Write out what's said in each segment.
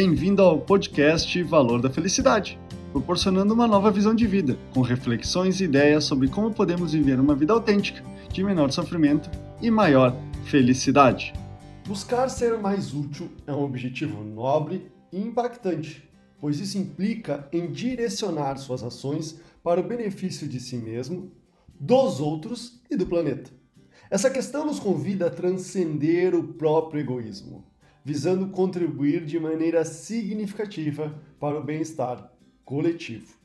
Bem-vindo ao podcast Valor da Felicidade, proporcionando uma nova visão de vida, com reflexões e ideias sobre como podemos viver uma vida autêntica, de menor sofrimento e maior felicidade. Buscar ser mais útil é um objetivo nobre e impactante, pois isso implica em direcionar suas ações para o benefício de si mesmo, dos outros e do planeta. Essa questão nos convida a transcender o próprio egoísmo visando contribuir de maneira significativa para o bem-estar coletivo.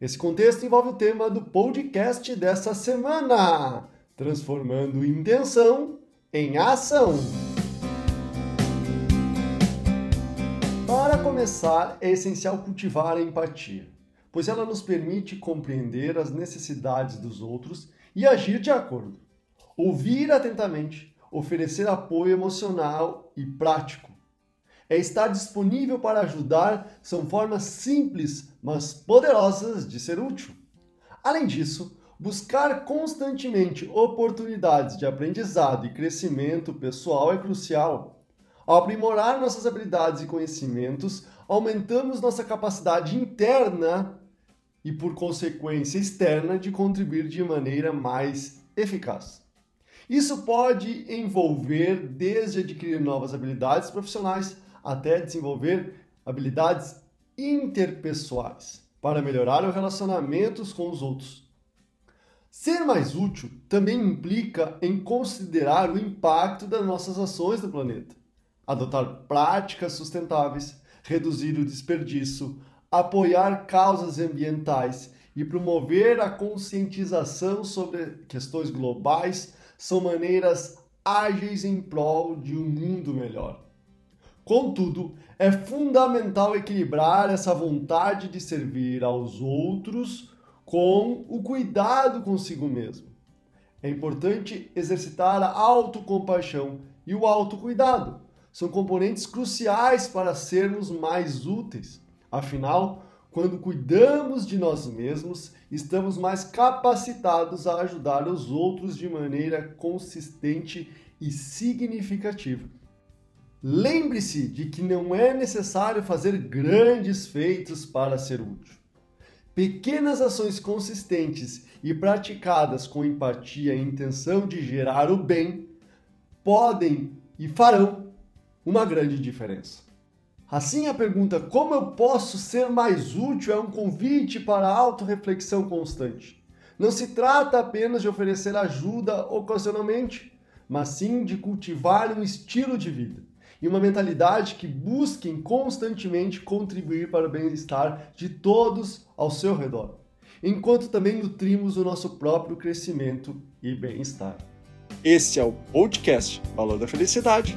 Esse contexto envolve o tema do podcast dessa semana: transformando intenção em ação. Para começar, é essencial cultivar a empatia, pois ela nos permite compreender as necessidades dos outros e agir de acordo. Ouvir atentamente oferecer apoio emocional e prático. É estar disponível para ajudar são formas simples, mas poderosas de ser útil. Além disso, buscar constantemente oportunidades de aprendizado e crescimento pessoal é crucial. Ao aprimorar nossas habilidades e conhecimentos, aumentamos nossa capacidade interna e, por consequência externa, de contribuir de maneira mais eficaz. Isso pode envolver desde adquirir novas habilidades profissionais até desenvolver habilidades interpessoais para melhorar os relacionamentos com os outros. Ser mais útil também implica em considerar o impacto das nossas ações no planeta, adotar práticas sustentáveis, reduzir o desperdício, apoiar causas ambientais e promover a conscientização sobre questões globais são maneiras ágeis em prol de um mundo melhor. Contudo, é fundamental equilibrar essa vontade de servir aos outros com o cuidado consigo mesmo. É importante exercitar a autocompaixão e o autocuidado. São componentes cruciais para sermos mais úteis. Afinal, quando cuidamos de nós mesmos, estamos mais capacitados a ajudar os outros de maneira consistente e significativa. Lembre-se de que não é necessário fazer grandes feitos para ser útil. Pequenas ações consistentes e praticadas com empatia e intenção de gerar o bem podem e farão uma grande diferença. Assim, a pergunta como eu posso ser mais útil é um convite para a autorreflexão constante. Não se trata apenas de oferecer ajuda ocasionalmente, mas sim de cultivar um estilo de vida e uma mentalidade que busquem constantemente contribuir para o bem-estar de todos ao seu redor, enquanto também nutrimos o nosso próprio crescimento e bem-estar. Esse é o podcast Valor da Felicidade